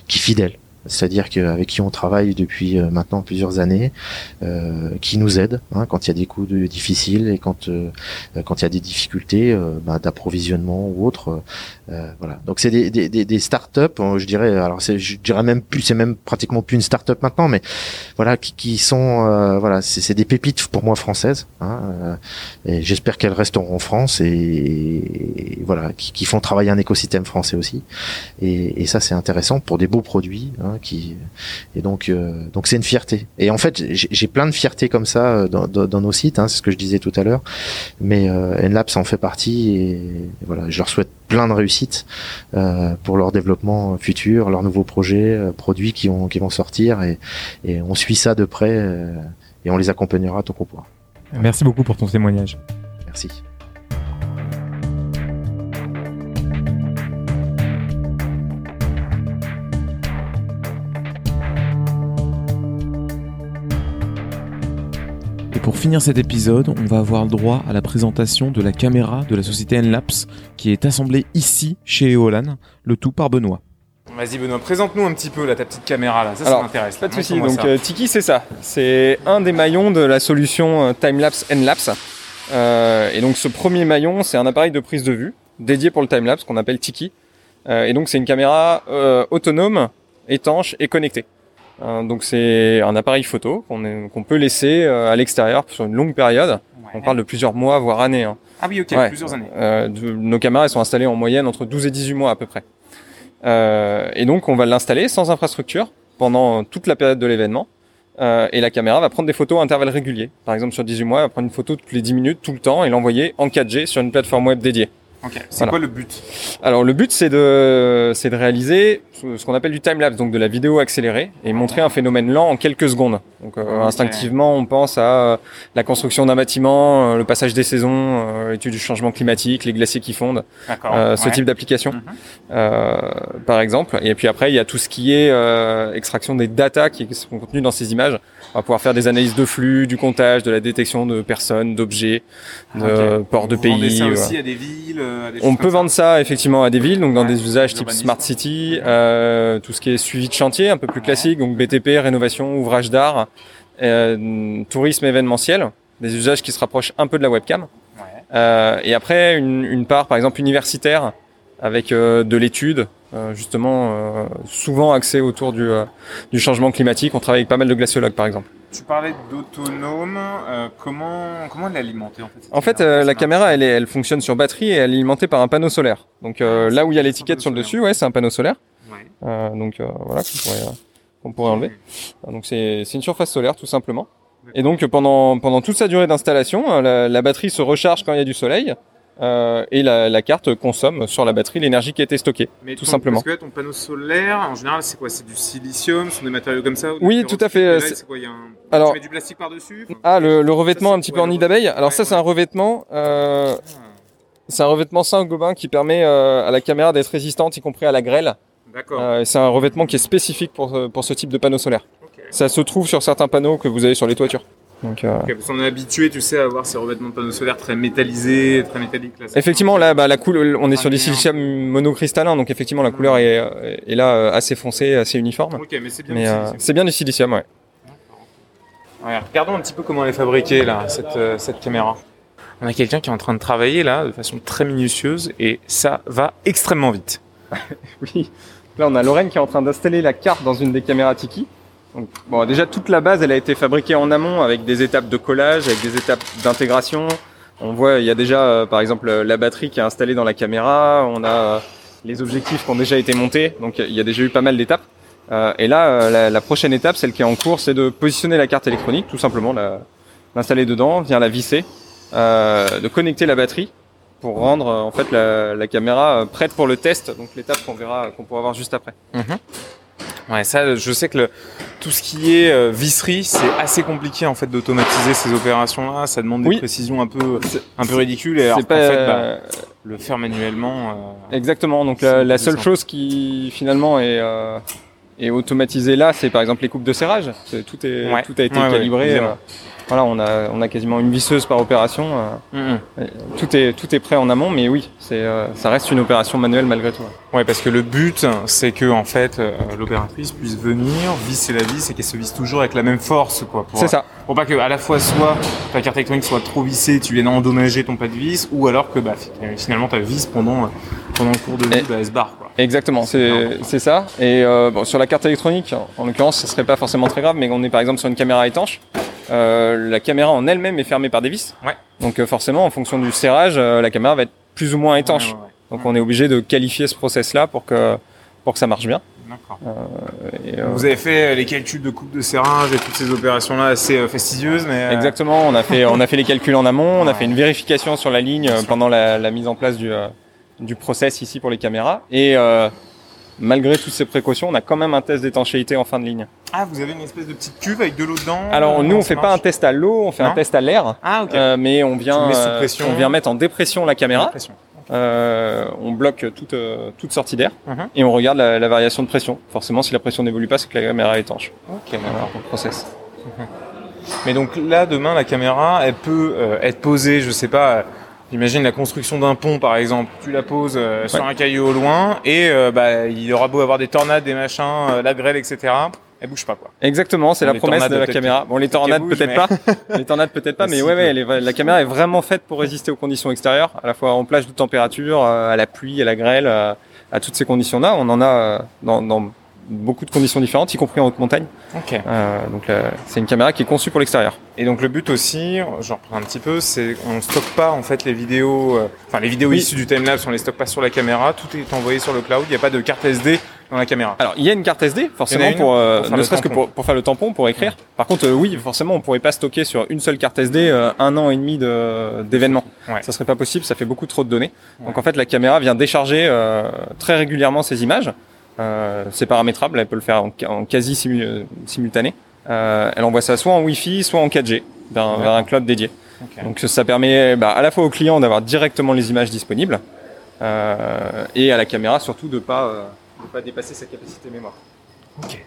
qui fidèle c'est-à-dire qu'avec qui on travaille depuis euh, maintenant plusieurs années, euh, qui nous aide hein, quand il y a des coups de, difficiles et quand euh, quand il y a des difficultés euh, bah, d'approvisionnement ou autre. Euh, voilà. Donc c'est des, des, des, des start-up, je dirais. Alors je dirais même plus, c'est même pratiquement plus une start-up maintenant, mais voilà, qui, qui sont voilà, c'est des pépites pour moi françaises. Hein, et j'espère qu'elles resteront en France et, et voilà, qui, qui, font travailler un écosystème français aussi. Et, et ça c'est intéressant pour des beaux produits. Hein, qui et donc euh, donc c'est une fierté. Et en fait, j'ai plein de fierté comme ça euh, dans, dans, dans nos sites, hein, c'est ce que je disais tout à l'heure. Mais euh, Nlabs en fait partie et, et, voilà, je leur souhaite plein de réussite euh, pour leur développement futur, leurs nouveaux projets, euh, produits qui vont qui vont sortir et, et on suit ça de près euh, et on les accompagnera à tout propos. Merci beaucoup pour ton témoignage. Merci. Pour finir cet épisode, on va avoir le droit à la présentation de la caméra de la société Nlaps qui est assemblée ici chez Eolan, le tout par Benoît. Vas-y Benoît, présente-nous un petit peu là, ta petite caméra là, ça, Alors, ça m'intéresse. Pas de soucis, donc euh, Tiki c'est ça, c'est un des maillons de la solution euh, Timelapse Nlapse. Euh, et donc ce premier maillon, c'est un appareil de prise de vue dédié pour le timelapse qu'on appelle Tiki. Euh, et donc c'est une caméra euh, autonome, étanche et connectée. Euh, donc c'est un appareil photo qu'on peut laisser euh, à l'extérieur sur une longue période. Ouais. On parle de plusieurs mois, voire années. Hein. Ah oui, ok, Ouais. plusieurs années. Euh, de- nos caméras elles sont installées en moyenne entre 12 et 18 mois à peu près. Euh, et donc on va l'installer sans infrastructure pendant toute la période de l'événement. Euh, et la caméra va prendre des photos à intervalles réguliers. Par exemple sur 18 mois, elle va prendre une photo toutes les 10 minutes, tout le temps, et l'envoyer en 4G sur une plateforme web dédiée. Ok, c'est Voilà. quoi le but? Alors le but c'est de c'est de réaliser ce qu'on appelle du time lapse, donc de la vidéo accélérée et montrer un phénomène lent en quelques secondes. Donc euh, instinctivement on pense à euh, la construction d'un bâtiment, euh, le passage des saisons, euh, l'étude du changement climatique, les glaciers qui fondent, euh, ce ouais. type d'application Mhm. euh, par exemple. Et puis après il y a tout ce qui est euh, extraction des data qui sont contenues dans ces images. On va pouvoir faire des analyses de flux, du comptage, de la détection de personnes, d'objets, de ports de Vous pays. ça aussi à des villes à des On peut vendre ça effectivement à des villes, donc dans Ouais, des usages type smart city, euh, tout ce qui est suivi de chantier, un peu plus Ouais. classique, donc BTP, rénovation, ouvrage d'art, euh, tourisme événementiel, des usages qui se rapprochent un peu de la webcam. Ouais. Euh, et après une, une part par exemple universitaire avec euh, de l'étude, euh, justement euh, souvent axée autour du, euh, du changement climatique. On travaille avec pas mal de glaciologues par exemple. Tu parlais d'autonome. euh, comment comment l'alimenter en fait En fait, euh, la caméra, elle, est, elle fonctionne sur batterie et elle est alimentée par un panneau solaire. Donc euh, là où il y a l'étiquette sur le dessus, ouais, c'est un panneau solaire. marche Euh, donc euh, voilà, qu'on pourrait, euh, qu'on pourrait enlever. Donc c'est c'est une surface solaire tout simplement. Et donc pendant pendant toute sa durée d'installation, la, la batterie se recharge quand il y a du soleil euh, et la, la carte consomme sur la batterie l'énergie qui a été stockée. Mais tout ton- simplement. Parce que là, ton panneau solaire, en général, c'est quoi? C'est du silicium, ce sont des matériaux comme ça Oui, tout à fait, là, c'est- quoi? Il y a un... Alors- tu mets du plastique par-dessus Enfin, Ah, le, le revêtement Ça, un petit peu en nid d'abeille. Alors Ouais, ça, c'est ouais. un revêtement. Euh, ah, c'est un revêtement Saint-Gobain qui permet euh, à la caméra d'être résistante, y compris à la grêle. D'accord. Euh, c'est un revêtement qui est spécifique pour, euh, pour ce type de panneau solaire. Ça se trouve sur certains panneaux que vous avez sur les toitures. Donc, euh, parce qu'on est habitué, tu sais, à avoir ces revêtements de panneaux solaires très métallisés, très métalliques. Là, effectivement, là, bah, la couleur, on est sur des bien. silicium monocristallins, donc effectivement, la couleur est, euh, est là euh, assez foncée, assez uniforme. Ok, mais c'est bien. Mais aussi, c'est- c'est bien du silicium, ouais. Ouais, regardons un petit peu comment elle est fabriquée là, cette, cette caméra. On a quelqu'un qui est en train de travailler là de façon très minutieuse et ça va extrêmement vite. Oui. Là, on a Lorraine qui est en train d'installer la carte dans une des caméras Tiki. Donc, bon, déjà, toute la base, elle a été fabriquée en amont avec des étapes de collage, avec des étapes d'intégration. On voit, il y a déjà, euh, par exemple, euh, la batterie qui est installée dans la caméra. On a euh, les objectifs qui ont déjà été montés. Donc, il y a déjà eu pas mal d'étapes. Et là, la, prochaine étape, celle qui est en cours, c'est de positionner la carte électronique, tout simplement, l'installer dedans, bien la visser, de connecter la batterie pour rendre en fait la, caméra prête pour le test. Donc l'étape qu'on verra, qu'on pourra voir juste après. Ouais, ça, je sais que le, tout ce qui est euh, visserie, c'est assez compliqué en fait d'automatiser ces opérations-là. Ça demande des Oui. précisions un peu, un peu ridicules. Et alors pas fait, bah, euh, le faire manuellement. euh, exactement. Donc la, seule chose qui finalement est euh, est automatisée là, c'est par exemple les coupes de serrage. Tout est Ouais. tout a été ouais, calibré. Voilà, on a on a quasiment une visseuse par opération. euh, tout est tout est prêt en amont, mais oui, c'est euh, ça reste une opération manuelle malgré tout. Ouais, parce que le but, c'est que en fait, euh, l'opératrice puisse venir visser la vis et qu'elle se visse toujours avec la même force, quoi. C'est ça. Pour pas que à la fois soit ta carte électronique soit trop vissée, tu viennes endommager ton pas de vis, ou alors que bah, fi- finalement ta vis pendant pendant le cours de vie, Et- bah, elle se barre, quoi. Exactement, c'est ça. Et bon, sur la carte électronique, en l'occurrence, ce serait pas forcément très grave, mais on est par exemple sur une caméra étanche. Euh, la caméra en elle-même est fermée par des vis. Ouais. Donc euh, forcément, en fonction du serrage, euh, la caméra va être plus ou moins étanche. Ouais, ouais, ouais. Donc on est obligé de qualifier ce process-là pour que pour que ça marche bien. D'accord. Et, euh, Vous avez fait euh, les calculs de coupe de serrage et toutes ces opérations-là assez euh, fastidieuses, mais euh, Exactement, on a fait on a fait les calculs en amont, on a fait une vérification sur la ligne euh, pendant la, la mise en place du euh, du process ici pour les caméras. Et euh, malgré toutes ces précautions, on a quand même un test d'étanchéité en fin de ligne. Ah, vous avez une espèce de petite cuve avec de l'eau dedans. Alors euh, nous on ça fait pas un test à l'eau, on fait un test à l'air. Ah, ok. Euh, mais on vient, euh, pression. on vient mettre en dépression la caméra. Euh, on bloque toute toute sortie d'air Mhm. et on regarde la, la variation de pression. Forcément, si la pression n'évolue pas, c'est que la caméra est étanche. Ok, pour le process. Mais donc là, demain, la caméra, elle peut euh, être posée, je sais pas, j'imagine la construction d'un pont par exemple. Tu la poses euh, sur Ouais. un caillou au loin et euh, bah, il aura beau avoir des tornades, des machins, la grêle, etc. Elle bouge pas quoi. Exactement, c'est Bon, la promesse de la caméra. Bon, les tornades peut-être pas, les tornades peut-être pas, mais ouais, ouais, est- la caméra est vraiment faite pour résister aux conditions extérieures, à la fois en plage de température, euh, à la pluie, à la grêle, euh, à toutes ces conditions-là. On en a euh, dans, dans beaucoup de conditions différentes, y compris en haute montagne. Ok. Euh, donc c'est une caméra qui est conçue pour l'extérieur. Et donc le but aussi, j'en reprends un petit peu, c'est on stocke pas en fait les vidéos, euh, enfin les vidéos Oui. issues du timelapse, on les stocke pas sur la caméra, tout est envoyé sur le cloud, il n'y a pas de carte SD dans la caméra. Alors, il y a une carte SD, forcément, pour, euh, pour ne serait-ce que pour, pour faire le tampon, pour écrire. Par contre, euh, oui, forcément, on pourrait pas stocker sur une seule carte SD euh, un an et demi de- d'événements. Ouais. Ça serait pas possible, ça fait beaucoup trop de données. Ouais. Donc, en fait, la caméra vient décharger euh, très régulièrement ces images. Euh, c'est paramétrable, elle peut le faire en, quasi simu- simultané. Euh, elle envoie ça soit en Wi-Fi, soit en 4G, vers, un- Ouais. vers un cloud dédié. Ok. Donc ça permet bah, à la fois au client d'avoir directement les images disponibles euh, et à la caméra surtout de pas de pas dépasser sa capacité mémoire. Ok.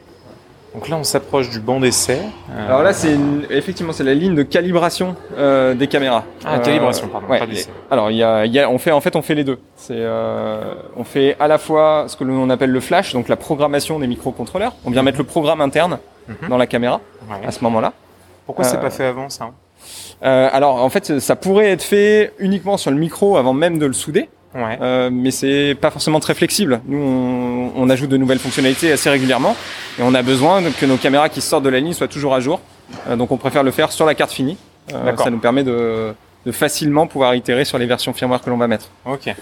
Donc là on s'approche du banc d'essai. Euh, Alors là c'est une- effectivement c'est la ligne de calibration euh, des caméras. Ah, Euh, calibration, pardon, ouais, pas d'essai. Alors il y a, il y a on fait en fait on fait les deux. C'est euh, on fait à la fois ce que l'on appelle le flash donc la programmation des microcontrôleurs. On vient mettre le programme interne Mhm. dans la caméra ouais. à ce moment-là. Pourquoi c'est pas fait avant ça Euh, alors en fait ça pourrait être fait uniquement sur le micro avant même de le souder. Ouais. Euh, mais c'est pas forcément très flexible. Nous, on, on ajoute de nouvelles fonctionnalités assez régulièrement et on a besoin que nos caméras qui sortent de la ligne soient toujours à jour. Euh, donc, on préfère le faire sur la carte finie. Euh, ça nous permet de, de facilement pouvoir itérer sur les versions firmware que l'on va mettre. Ok.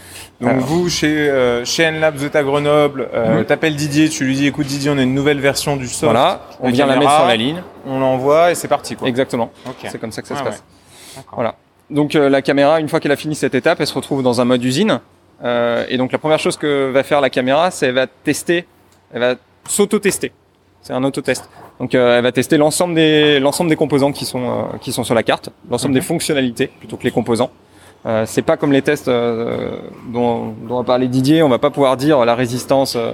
Donc Alors. vous chez euh, chez Nlabs de ta Grenoble, euh, Mhm. t'appelles Didier, tu lui dis écoute Didier, on a une nouvelle version du soft. Voilà, on vient la mettre sur la ligne. On l'envoie et c'est parti quoi. Exactement. Ok. C'est comme ça que ça Ah se ouais. passe. D'accord. Voilà. Donc euh, la caméra, une fois qu'elle a fini cette étape, elle se retrouve dans un mode usine. Euh, et donc la première chose que va faire la caméra, c'est elle va tester, elle va s'auto-tester. C'est un autotest. Donc euh, elle va tester l'ensemble des l'ensemble des composants qui sont euh, qui sont sur la carte, l'ensemble Mhm. des fonctionnalités plutôt que les composants. Euh, c'est pas comme les tests euh, dont, dont a parlé Didier. On va pas pouvoir dire la résistance euh,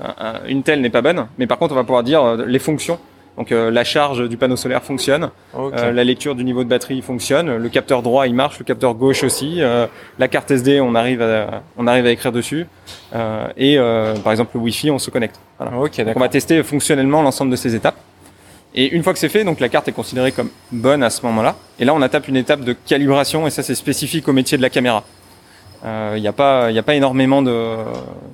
un- un- une telle n'est pas bonne, mais par contre on va pouvoir dire les fonctions. Donc euh, la charge du panneau solaire fonctionne, Ok. euh, la lecture du niveau de batterie fonctionne, le capteur droit il marche, le capteur gauche aussi, euh, la carte SD on arrive à, on arrive à écrire dessus, euh, et euh, par exemple le Wi-Fi on se connecte. Voilà. Ok, Donc on va tester fonctionnellement l'ensemble de ces étapes. Et une fois que c'est fait, donc la carte est considérée comme bonne à ce moment-là. Et là, on attaque une étape de calibration, et ça, c'est spécifique au métier de la caméra. Il n'y a pas, il a pas énormément de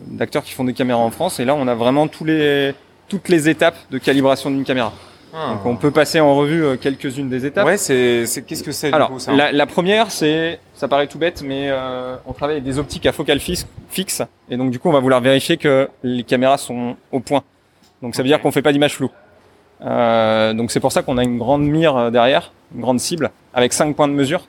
d'acteurs qui font des caméras en France. Et là, on a vraiment tous les toutes les étapes de calibration d'une caméra. Ah. Donc, on peut passer en revue euh, quelques-unes des étapes. Ouais, c'est, qu'est-ce que c'est Alors, du coup ça hein la, la première, c'est, ça paraît tout bête, mais euh, on travaille avec des optiques à focale fix- fixe, et donc du coup, on va vouloir vérifier que les caméras sont au point. Donc ça veut dire qu'on fait pas d'image floue. Euh, donc c'est pour ça qu'on a une grande mire euh, derrière, une grande cible, avec cinq points de mesure.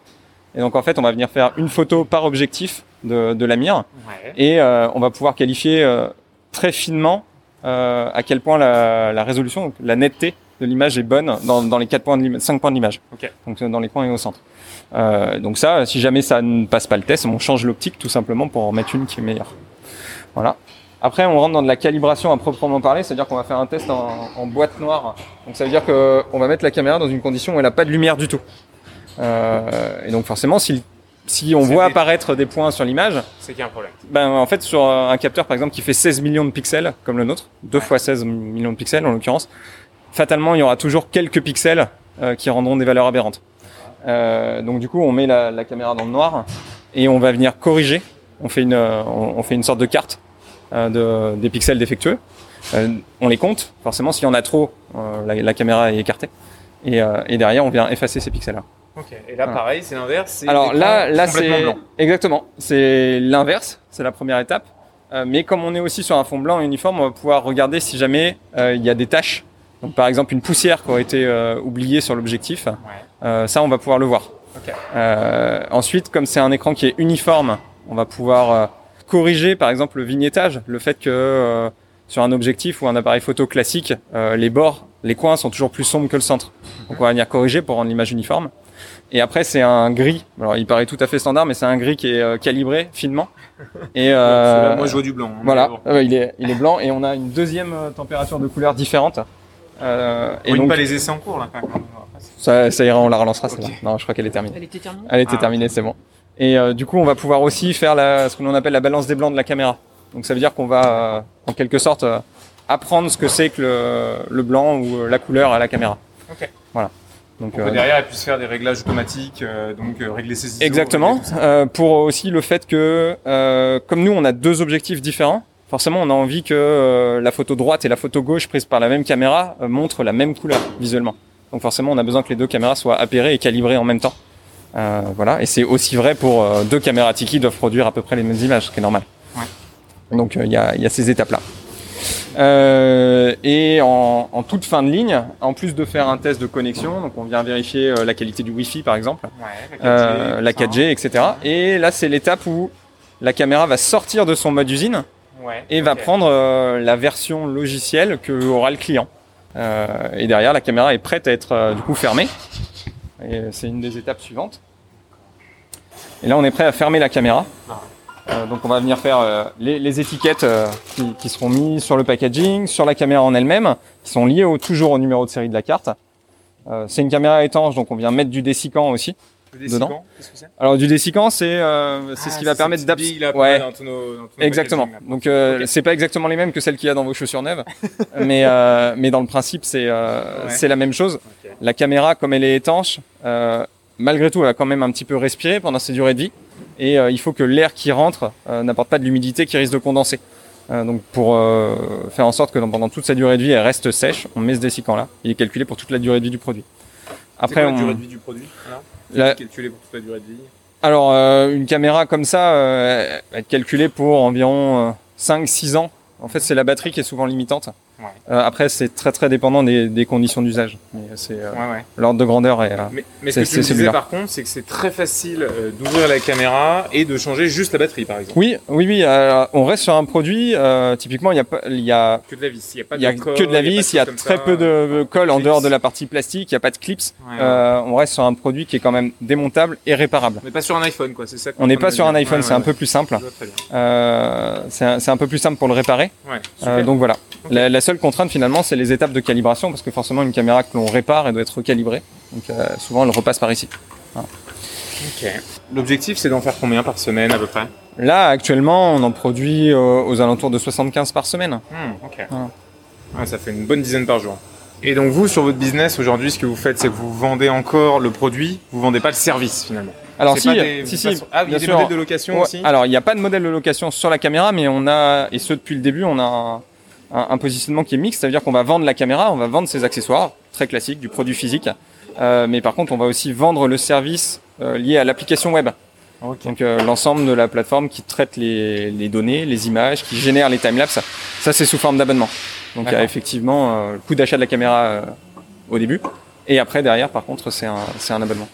Et donc en fait, on va venir faire une photo par objectif de, de la mire, Ouais. et euh, on va pouvoir qualifier euh, très finement euh, à quel point la, la résolution, donc la netteté de l'image est bonne dans, dans les quatre points de l'ima- cinq points de l'image. Ok. Donc euh, dans les coins et au centre. Euh, donc ça, si jamais ça ne passe pas le test, on change l'optique tout simplement pour en mettre une qui est meilleure. Voilà. Après, on rentre dans de la calibration à proprement parler, c'est-à-dire qu'on va faire un test en, en boîte noire. Donc ça veut dire que on va mettre la caméra dans une condition où elle n'a pas de lumière du tout. Euh, et donc forcément, si, si on voit des- apparaître des points sur l'image, C'est qu'il y a un problème. ben, en fait, sur un capteur, par exemple, qui fait 16 millions de pixels, comme le nôtre, 2 fois 16 millions de pixels en l'occurrence, fatalement, il y aura toujours quelques pixels euh, qui rendront des valeurs aberrantes. Euh, donc du coup, on met la, la caméra dans le noir et on va venir corriger. On fait une, euh, on, on fait une sorte de carte euh, de, des pixels défectueux. Euh, on les compte. Forcément, s'il y en a trop, euh, la, la caméra est écartée. Et, euh, et derrière, on vient effacer ces pixels-là. Ok. Et là, Voilà. pareil, c'est l'inverse. Alors là, là c'est exactement, c'est l'inverse, c'est la première étape. Euh, mais comme on est aussi sur un fond blanc uniforme, on va pouvoir regarder si jamais euh, il y a des taches. Donc par exemple une poussière qui aurait été euh, oubliée sur l'objectif. Ouais. Euh, ça, on va pouvoir le voir. Ok. Euh, ensuite, comme c'est un écran qui est uniforme, on va pouvoir euh, corriger, par exemple, le vignettage, le fait que euh, sur un objectif ou un appareil photo classique, euh, les bords, les coins sont toujours plus sombres que le centre. Donc, on va venir corriger pour rendre l'image uniforme. Et après, c'est un gris. Alors, il paraît tout à fait standard, mais c'est un gris qui est euh, calibré finement. Et euh, moi, je vois du blanc. hein, voilà, il est il est blanc et on a une deuxième euh, température de couleur différente. Euh, On et ne donc pas les essais en cours là quand même. ça, ça ira, on la relancera celle-là. Ok. Non, je crois qu'elle est terminée. Elle était terminée Elle était Ah, terminée, c'est bon. Et euh, du coup, on va pouvoir aussi faire la, ce que l'on appelle la balance des blancs de la caméra. Donc ça veut dire qu'on va, euh, en quelque sorte, euh, apprendre ce que c'est que le, le blanc ou euh, la couleur à la caméra. Ok. Voilà. Donc, Pour que euh, derrière, elle puisse faire des réglages automatiques, euh, donc euh, régler ses ISO. Exactement. Euh, pour aussi le fait que, euh, comme nous, on a deux objectifs différents, forcément, on a envie que euh, la photo droite et la photo gauche prise par la même caméra euh, montrent la même couleur visuellement. Donc forcément, on a besoin que les deux caméras soient appairées et calibrées en même temps. Euh, voilà. Et c'est aussi vrai pour deux caméras Tiki doivent produire à peu près les mêmes images, ce qui est normal. Donc euh, il y, a, il y a ces étapes-là. Euh, et en, en toute fin de ligne, en plus de faire un test de connexion, donc on vient vérifier euh, la qualité du Wi-Fi par exemple, Ouais, la 4G, euh, la tout ça. 4G, etc. Et là, c'est l'étape où la caméra va sortir de son mode usine Ouais, et va prendre la version logicielle que aura le client. Et derrière, la caméra est prête à être du coup fermée. Et c'est une des étapes suivantes. Et là, on est prêt à fermer la caméra. Euh, donc, on va venir faire euh, les, les étiquettes euh, qui, qui seront mises sur le packaging, sur la caméra en elle-même, qui sont liées au, toujours au numéro de série de la carte. Euh, c'est une caméra étanche, donc on vient mettre du dessicant aussi. Le dessicant, dedans. que c'est? Alors du dessicant, c'est euh, c'est ce Ah, qui va permettre ces d'abs. petites billes, là, Ouais, dans tous nos- dans tous nos exactement. Donc euh, Ok. c'est pas exactement les mêmes que celles qu'il y a dans vos chaussures neuves, mais euh, mais dans le principe c'est euh, Ouais. c'est la même chose. La caméra, comme elle est étanche, euh, malgré tout, elle va quand même un petit peu respirer pendant ses durées de vie, et euh, il faut que l'air qui rentre euh, n'apporte pas de l'humidité qui risque de condenser. Euh, donc pour euh, faire en sorte que pendant toute sa durée de vie, elle reste sèche, on met ce dessicant là. Il est calculé pour toute la durée de vie du produit. Après, quoi la on... durée de vie du produit alors La- Calculé pour toute la durée de vie? Alors, euh, une caméra comme ça, euh, elle va être calculée pour environ 5-6 ans. En fait, c'est la batterie qui est souvent limitante. Ouais. Euh, après, c'est très très dépendant des, des conditions d'usage. Mais c'est euh, Ouais, ouais. l'ordre de grandeur est. euh, Mais, mais ce que tu me disais par contre, c'est que c'est très facile d'ouvrir la caméra et de changer juste la batterie, par exemple. Oui, oui, oui. on reste sur un produit. typiquement, il y a pas, il y a Que de la vis. Il y a pas Il y a de que de la vis, il y a très ça. peu de colle en dehors de la partie plastique, il n'y a pas de clips. On reste sur un produit qui est quand même démontable et réparable. On n'est pas sur un iPhone, quoi. C'est ça. On n'est pas sur un iPhone, c'est un peu plus simple. C'est un, peu plus simple pour le réparer. Donc voilà. La seule contrainte finalement, c'est les étapes de calibration parce que forcément une caméra que l'on répare, elle doit être recalibrée. Donc euh, souvent elle repasse par ici. L'objectif, c'est d'en faire combien par semaine à peu près? Là actuellement, on en produit euh, aux alentours de 75 par semaine. Voilà. Ouais, ça fait une bonne dizaine par jour. Et donc vous, sur votre business aujourd'hui, ce que vous faites, c'est que vous vendez encore le produit, vous vendez pas le service finalement. Alors si, des- si, si, Ah, il y bien a des sûr. modèles de location Ouais, aussi? Alors, il n'y a pas de modèle de location sur la caméra, mais on a, et ce depuis le début, on a un, positionnement qui est mixte. Ça veut dire qu'on va vendre la caméra, on va vendre ses accessoires, très classique, du produit physique. Euh, mais par contre, on va aussi vendre le service euh, lié à l'application web. Donc, euh, l'ensemble de la plateforme qui traite les, les données, les images, qui génère les timelapses. Ça, c'est sous forme d'abonnement. Donc, il y a effectivement euh, le coût d'achat de la caméra euh, au début. Et après, derrière, par contre, c'est un, c'est un abonnement.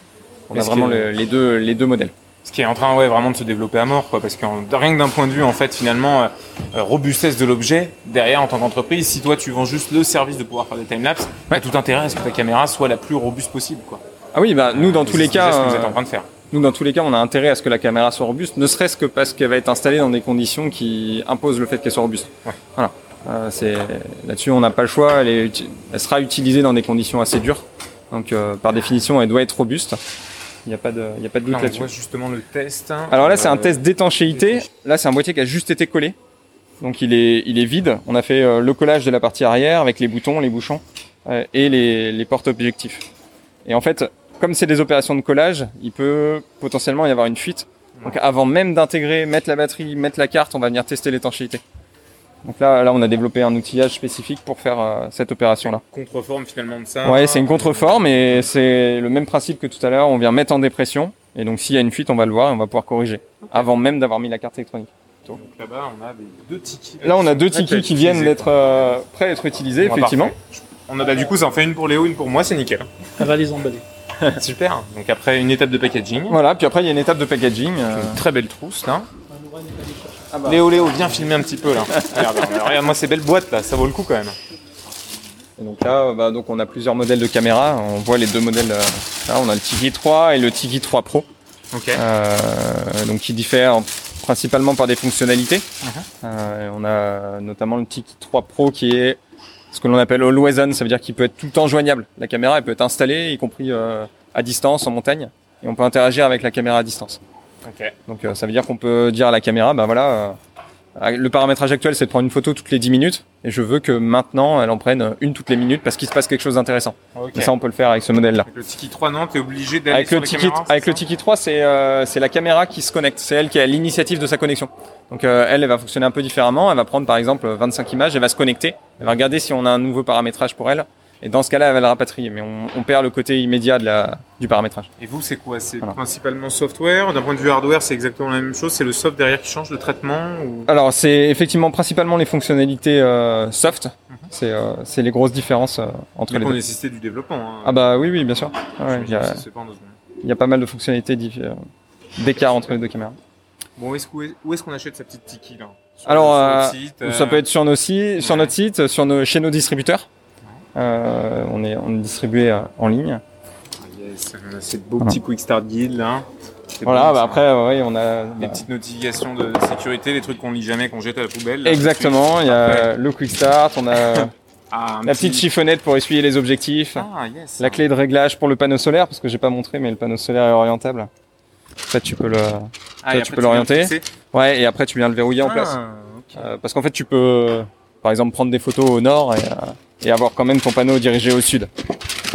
On a vraiment que- le- les, deux, les deux modèles. Ce qui est en train, ouais, vraiment de se développer à mort, quoi. Parce que en- rien que d'un point de vue, en fait, finalement, euh, euh, robustesse de l'objet, derrière, en tant qu'entreprise, si toi, tu vends juste le service de pouvoir faire des timelapses, t'as tout intérêt à ce que ta caméra soit la plus robuste possible, quoi. Ah oui, bah, nous, dans tous les cas, ce que vous êtes euh, en train de faire. Nous, dans tous les cas, on a intérêt à ce que la caméra soit robuste, ne serait-ce que parce qu'elle va être installée dans des conditions qui imposent le fait qu'elle soit robuste. Ouais. Voilà. Euh, c'est là-dessus, on n'a pas le choix. Elle, est elle sera utilisée dans des conditions assez dures. Donc, euh, par définition, elle doit être robuste. Il n'y a pas de, il y a pas de doute là-dessus. justement le test. hein. Alors là, c'est un Euh, test d'étanchéité. Là, c'est un boîtier qui a juste été collé. Donc, il est, il est vide. On a fait euh, le collage de la partie arrière avec les boutons, les bouchons euh, et les, les portes objectifs. Et en fait, comme c'est des opérations de collage, il peut potentiellement y avoir une fuite. Donc, avant même d'intégrer, mettre la batterie, mettre la carte, on va venir tester l'étanchéité. Donc là, là, on a développé un outillage spécifique pour faire euh, cette opération-là. Contreforme finalement de ça. Ouais, c'est une contreforme et c'est le même principe que tout à l'heure. On vient mettre en dépression et donc s'il y a une fuite, on va le voir et on va pouvoir corriger avant même d'avoir mis la carte électronique. Donc là-bas, on a des deux tickets. Là, on a deux tickets qui viennent d'être euh, prêts à être utilisés, Bon, effectivement. parfait. On a bah, du coup, ça en fait une pour Léo, une pour moi, c'est nickel. Elle va les emballer. Super. Donc après une étape de packaging. Voilà, puis après il y a une étape de packaging. euh, Une très belle trousse là. Léo, Léo, viens filmer un petit peu là. regarde, regarde, moi ces belles boîtes là, ça vaut le coup quand même. et donc là, bah, donc on a plusieurs modèles de caméra. On voit les deux modèles. euh, là, on a le Tiki 3 et le Tiki 3 Pro, Ok. euh, donc qui diffèrent principalement par des fonctionnalités. Mhm. Euh, on a notamment le Tiki 3 Pro qui est ce que l'on appelle always on, ça veut dire qu'il peut être tout le temps joignable. La caméra, elle peut être installée, y compris euh, à distance, en montagne, et on peut interagir avec la caméra à distance. Ok. Donc euh, ça veut dire qu'on peut dire à la caméra, bah voilà, euh, le paramétrage actuel c'est de prendre une photo toutes les 10 minutes, et je veux que maintenant elle en prenne une toutes les minutes parce qu'il se passe quelque chose d'intéressant. Et ça on peut le faire avec ce modèle-là. Avec le Tiki 3, non, t'es obligé d'aller Avec sur le Tiki, caméra, avec le Tiki 3, c'est euh, c'est la caméra qui se connecte, c'est elle qui a l'initiative de sa connexion. Donc euh, elle, elle va fonctionner un peu différemment, elle va prendre par exemple 25 images, elle va se connecter, elle va regarder si on a un nouveau paramétrage pour elle, et dans ce cas-là elle va le rapatrier, mais on, on perd le côté immédiat de la, du paramétrage. Et vous, c'est quoi? C'est Voilà. principalement software? D'un point de vue hardware, c'est exactement la même chose. C'est le soft derrière qui change le traitement ou... Alors c'est effectivement principalement les fonctionnalités euh, soft, c'est euh, c'est les grosses différences euh, entre Mais les deux. nécessiter du développement. Hein. Ah bah oui oui bien sûr, Ah ouais, il y, a, pas en deux secondes. il y a pas mal de fonctionnalités d'écart entre les deux caméras. Bon, où est-ce où est- où est-ce qu'on achète sa petite Tiki là? Sur- Alors, site, Ça peut être sur nos sur notre site, sur nos, chez nos distributeurs. Euh, on est on est distribué euh, en ligne. Yes, on a ces beaux Voilà. petits Quick Start Guide là. C'est Voilà, bon, bah ça. après euh, ouais, on a Les bah, petites notifications de sécurité, les trucs qu'on lit jamais, qu'on jette à la poubelle. là, exactement. Il y a le quick start, on a Ah, la petit- petite chiffonnette pour essuyer les objectifs, Ah, yes. la clé de réglage pour le panneau solaire parce que j'ai pas montré, mais le panneau solaire est orientable. En fait, tu peux le Ah, tu peux l'orienter. ouais et après tu viens le verrouiller en place. Ah. Euh, parce qu'en fait, tu peux, par exemple, prendre des photos au nord et, euh, et avoir quand même ton panneau dirigé au sud,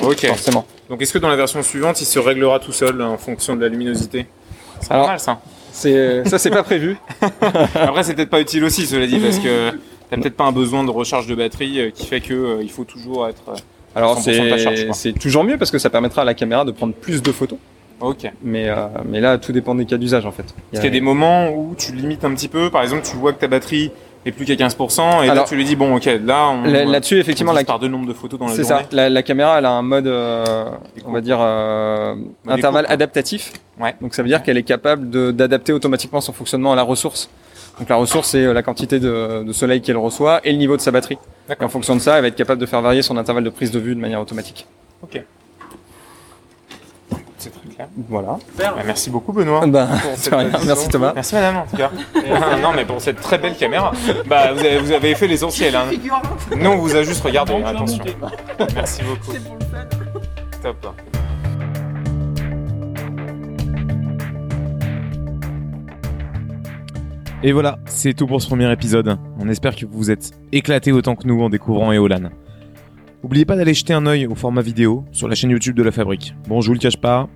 Ok. forcément. Donc est-ce que dans la version suivante, il se réglera tout seul en fonction de la luminosité? C'est pas mal ça. C'est ça, c'est pas prévu. Après, c'est peut-être pas utile aussi, cela dit, parce que t'as peut-être pas un besoin de recharge de batterie euh, qui fait que euh, il faut toujours être. euh, Alors 100% de ta charge, c'est quoi. c'est toujours mieux parce que ça permettra à la caméra de prendre plus de photos. Ok. Mais euh, mais là, tout dépend des cas d'usage en fait. Il y Parce a- qu'il y a des moments où tu limites un petit peu. Par exemple, tu vois que ta batterie et plus qu'à 15%. Et là, tu lui dis, bon, ok, là, on. Là- Là-dessus, effectivement, on la, divise par deux nombres de photos dans la c'est journée. ça. La, la caméra, elle a un mode, euh, on va dire, euh, intervalle adaptatif. Ouais. Donc ça veut dire qu'elle est capable de- d'adapter automatiquement son fonctionnement à la ressource. Donc la ressource, c'est euh, la quantité de, de soleil qu'elle reçoit et le niveau de sa batterie. Et en fonction de ça, elle va être capable de faire varier son intervalle de prise de vue de manière automatique. C'est très clair. Voilà. Bah, merci beaucoup, Benoît. Ben, pour c'est rien. précision. Merci Thomas. Merci madame en tout cas. non mais pour cette très belle caméra. Bah vous avez, vous avez fait l'essentiel. Hein. Nous on vous a juste regardé. Donc, tu l'as attention. monté. Merci beaucoup. Top. Et voilà, c'est tout pour ce premier épisode. On espère que vous vous êtes éclatés autant que nous en découvrant Eolan. N'oubliez pas d'aller jeter un œil au format vidéo sur la chaîne YouTube de la Fabrique. Bon, je vous le cache pas,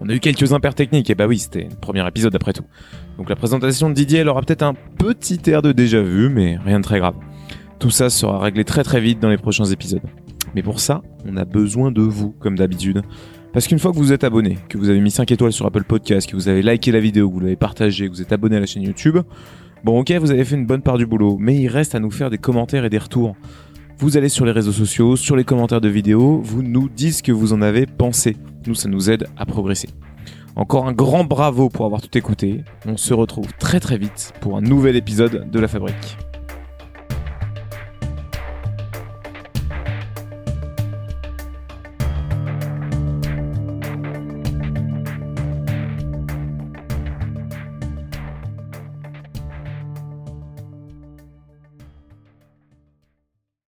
on a eu quelques impairs techniques, et bah oui, c'était le premier épisode après tout. Donc la présentation de Didier, elle aura peut-être un petit air de déjà vu, mais rien de très grave. Tout ça sera réglé très très vite dans les prochains épisodes. Mais pour ça, on a besoin de vous, comme d'habitude. Parce qu'une fois que vous êtes abonné, que vous avez mis 5 étoiles sur Apple Podcast, que vous avez liké la vidéo, que vous l'avez partagé, que vous êtes abonné à la chaîne YouTube, bon ok, vous avez fait une bonne part du boulot, mais il reste à nous faire des commentaires et des retours. Vous allez sur les réseaux sociaux, sur les commentaires de vidéos, vous nous dites ce que vous en avez pensé. Nous, ça nous aide à progresser. Encore un grand bravo pour avoir tout écouté. On se retrouve très très vite pour un nouvel épisode de La Fabrique.